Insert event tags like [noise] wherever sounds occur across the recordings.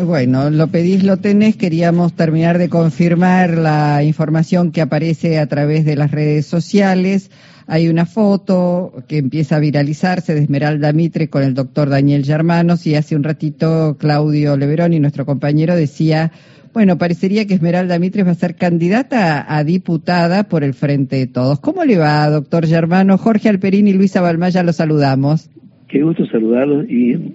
Bueno, lo pedís, lo tenés. Queríamos terminar de confirmar la información que aparece a través de las redes sociales. Hay una foto que empieza a viralizarse de Esmeralda Mitre con el doctor Daniel Germanos y hace un ratito Claudio Leveroni, nuestro compañero, decía, bueno, parecería que Esmeralda Mitre va a ser candidata a diputada por el Frente de Todos. ¿Cómo le va, doctor Germano? Jorge Alperín y Luisa Balmaya los saludamos. Qué gusto saludarlos y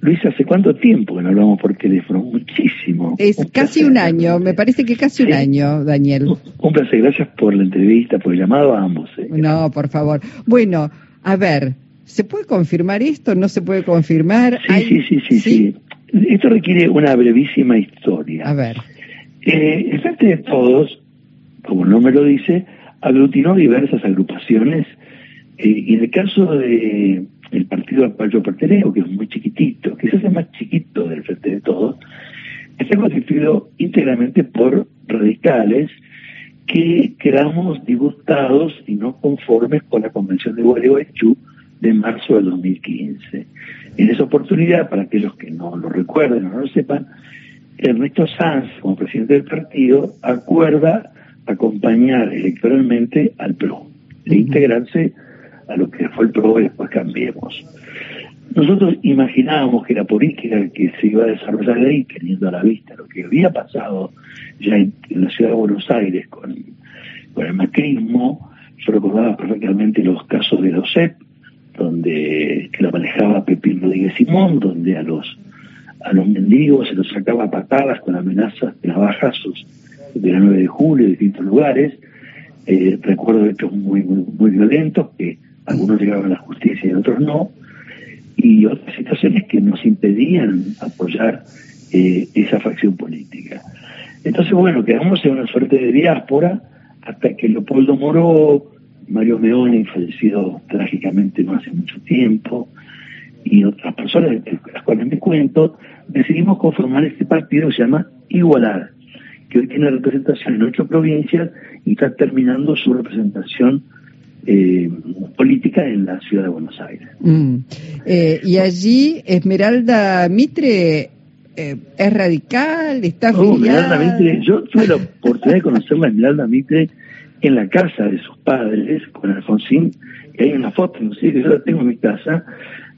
Luis, ¿hace cuánto tiempo que no hablamos por teléfono? Muchísimo. Es casi un año, me parece que casi un año, Daniel. Un placer, gracias por la entrevista, por el llamado a ambos. Eh. No, por favor. Bueno, a ver, ¿se puede confirmar esto? ¿No se puede confirmar? Sí, sí, sí, sí, sí, Esto requiere una brevísima historia. A ver. Eh, el Frente de Todos, como el nombre lo dice, aglutinó diversas agrupaciones eh, y en el caso de el partido al cual yo pertenezco, que es muy chiquitito, quizás el más chiquito del frente de todos, está constituido íntegramente por radicales que quedamos disgustados y no conformes con la Convención de Gualeguaychú de marzo del 2015. En esa oportunidad, para aquellos que no lo recuerden o no lo sepan, Ernesto Sanz, como presidente del partido, acuerda acompañar electoralmente al PRO, de integrarse a lo que fue el PRO y después cambiemos. Nosotros imaginábamos que la política que se iba a desarrollar ahí, teniendo a la vista lo que había pasado ya en, la ciudad de Buenos Aires con, el macrismo, yo recordaba perfectamente los casos de los CEP, donde que lo manejaba Pepín Rodríguez Simón, donde a los a los mendigos se los sacaba patadas con amenazas de navajazos de la 9 de julio en distintos lugares. Eh, recuerdo hechos muy, muy, muy violentos que algunos llegaban a la justicia y otros no, y otras situaciones que nos impedían apoyar eh, esa facción política. Entonces, bueno, quedamos en una suerte de diáspora hasta que Leopoldo Moró, Mario Meone, fallecido trágicamente no hace mucho tiempo, y otras personas de las cuales me cuento, decidimos conformar este partido que se llama Igualar, que hoy tiene representación en ocho provincias y está terminando su representación eh, política en la ciudad de Buenos Aires. Mm. Eh, y allí Esmeralda Mitre eh, es radical, está no, Esmeralda Mitre, yo tuve la oportunidad de conocerla a Esmeralda Mitre en la casa de sus padres con Alfonsín, y hay una foto, no sé, que yo la tengo en mi casa,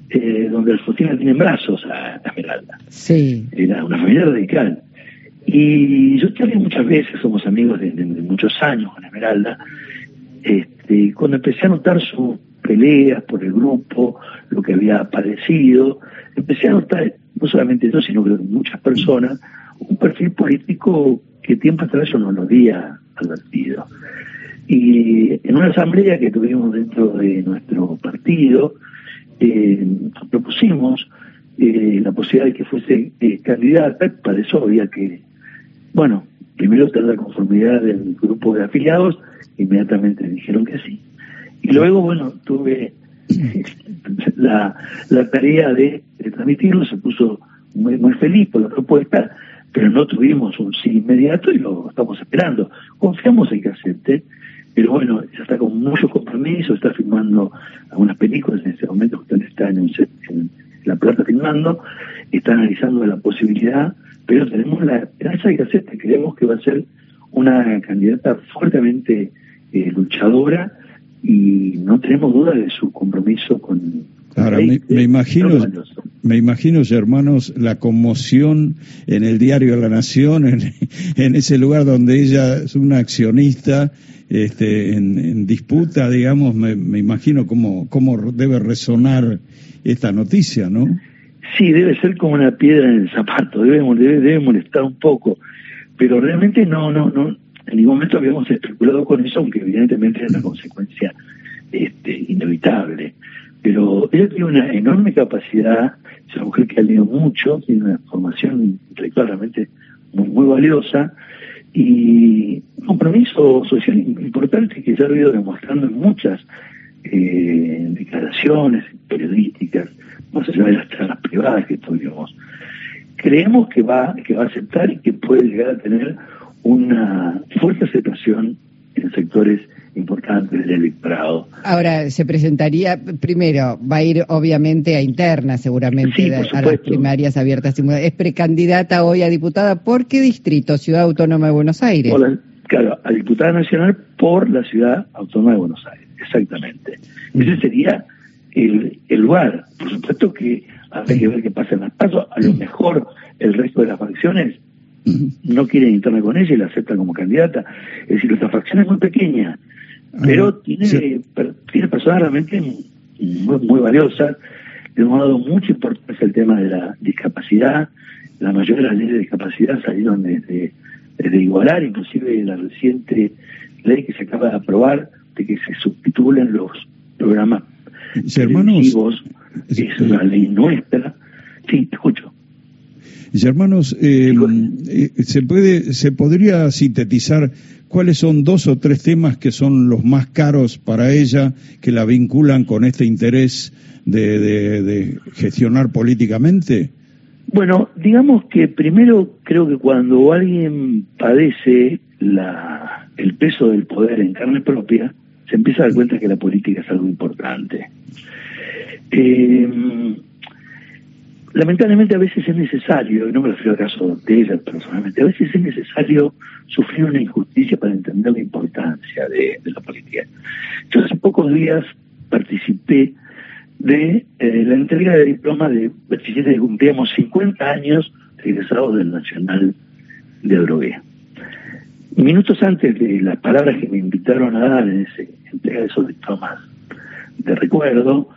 eh, donde Alfonsín la tiene en brazos a, Esmeralda. Sí. Era una familia radical. Y yo charlé muchas veces, somos amigos de, de muchos años con Esmeralda, este, cuando empecé a notar sus peleas por el grupo, lo que había padecido, empecé a notar, no solamente yo, sino que muchas personas, un perfil político que tiempo atrás yo no lo había advertido. Y en una asamblea que tuvimos dentro de nuestro partido, eh, propusimos eh, la posibilidad de que fuese eh, candidata, para eso había que, bueno, primero tener la conformidad del grupo de afiliados inmediatamente dijeron que sí. Y luego, bueno, tuve [laughs] la, la tarea de, transmitirlo, se puso muy, muy feliz por la propuesta, pero no tuvimos un sí inmediato y lo estamos esperando. Confiamos en que acepte, pero bueno, ya está con mucho compromiso, está filmando algunas películas en ese momento, usted está en, en La Plata filmando, está analizando la posibilidad, pero tenemos la esperanza de que acepte, creemos que va a ser una candidata fuertemente eh, luchadora y no tenemos duda de su compromiso con... Ahora, me, imagino, me imagino, hermanos, la conmoción en el diario La Nación, en, ese lugar donde ella es una accionista este, en, disputa, digamos, me, imagino cómo, cómo debe resonar esta noticia, ¿no? Sí, debe ser como una piedra en el zapato, debe, debe, debe molestar un poco, pero realmente no, no, no, en ningún momento habíamos especulado con eso, aunque evidentemente es una consecuencia este, inevitable. Pero ella tiene una enorme capacidad, es una mujer que ha leído mucho, tiene una formación intelectual realmente muy, muy valiosa y un compromiso social importante que ya ha ido demostrando en muchas eh, declaraciones periodísticas, más allá de las charlas privadas que tuvimos. Creemos que va, que va a aceptar y que puede llegar a tener una fuerte aceptación en sectores importantes del electorado. Ahora, se presentaría, primero, va a ir obviamente a interna, seguramente, a las primarias abiertas. Es precandidata hoy a diputada. ¿Por qué distrito? Ciudad Autónoma de Buenos Aires. claro, a diputada nacional por la Ciudad Autónoma de Buenos Aires, exactamente. Ese sería el, el lugar. Por supuesto que hay que ver qué pasa en las pasos. A lo mejor el resto de las facciones no quieren interna con ella y la aceptan como candidata. Es decir, nuestra facción es muy pequeña, pero tiene, tiene personas realmente muy, muy valiosas. Le hemos dado mucha importancia al tema de la discapacidad. La mayoría de las leyes de discapacidad salieron desde, desde igualar, inclusive la reciente ley que se acaba de aprobar de que se subtitulen los programas hermanos, es una ley nuestra. Sí, te escucho. Y hermanos, eh, eh, ¿se, puede, ¿se podría sintetizar cuáles son dos o tres temas que son los más caros para ella, que la vinculan con este interés de, gestionar políticamente? Bueno, digamos que primero creo que cuando alguien padece la, el peso del poder en carne propia, se empieza a dar cuenta que la política es algo importante. Eh, lamentablemente a veces es necesario, y no me refiero al caso de ella personalmente, a veces es necesario sufrir una injusticia para entender la importancia de, la política. Yo hace pocos días participé de eh, la entrega de diploma de bachilleres que cumplíamos 50 años regresados del Nacional de Drogué. Minutos antes de las palabras que me invitaron a dar en esa entrega de esos diplomas de recuerdo,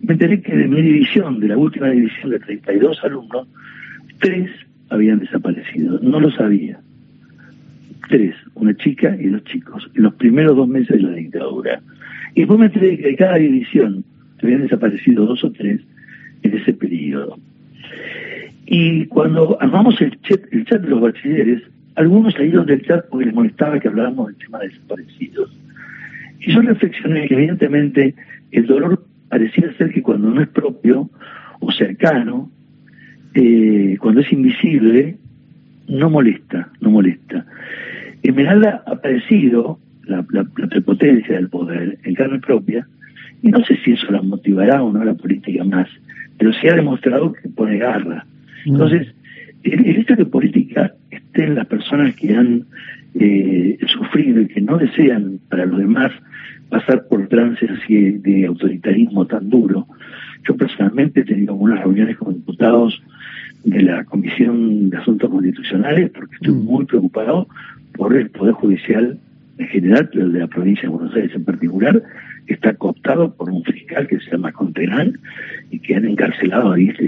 me enteré que de mi división, de la última división de 32 alumnos, tres habían desaparecido. No lo sabía. Tres, una chica y dos chicos, en los primeros dos meses de la dictadura. Y después me enteré que de cada división habían desaparecido dos o tres en ese periodo. Y cuando armamos el chat, el chat de los bachilleres, algunos salieron del chat porque les molestaba que habláramos del tema de desaparecidos. Y yo reflexioné que evidentemente el dolor pareciera ser que cuando no es propio o cercano, eh, cuando es invisible, no molesta, no molesta. Esmeralda ha padecido la, prepotencia del poder en carne propia, y no sé si eso la motivará o no a la política más, pero sí ha demostrado que pone garra. Mm. Entonces, el, hecho de política estén las personas que han eh, sufrido y que no desean para los demás pasar por trances así de autoritarismo tan duro. Yo personalmente he tenido algunas reuniones con diputados de la Comisión de Asuntos Constitucionales porque estoy mm. muy preocupado por el Poder Judicial en general, pero el de la provincia de Buenos Aires en particular, que está cooptado por un fiscal que se llama Conterán y que han encarcelado a 10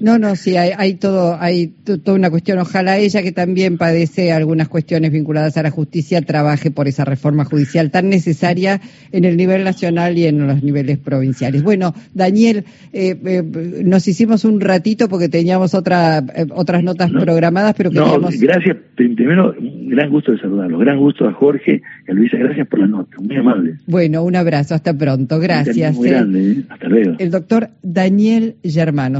no, no, sí, hay, todo, hay toda una cuestión. Ojalá ella que también padece algunas cuestiones vinculadas a la justicia trabaje por esa reforma judicial tan necesaria en el nivel nacional y en los niveles provinciales. Bueno, Daniel, eh, eh, nos hicimos un ratito porque teníamos otra, eh, otras notas programadas, pero queríamos... No, gracias. Primero, gran gusto de saludarlo. Gran gusto a Jorge y a Luisa. Gracias por la nota. Muy amable. Bueno, un abrazo. Hasta pronto. Gracias. Muy grande. Hasta luego. El doctor Daniel Germano.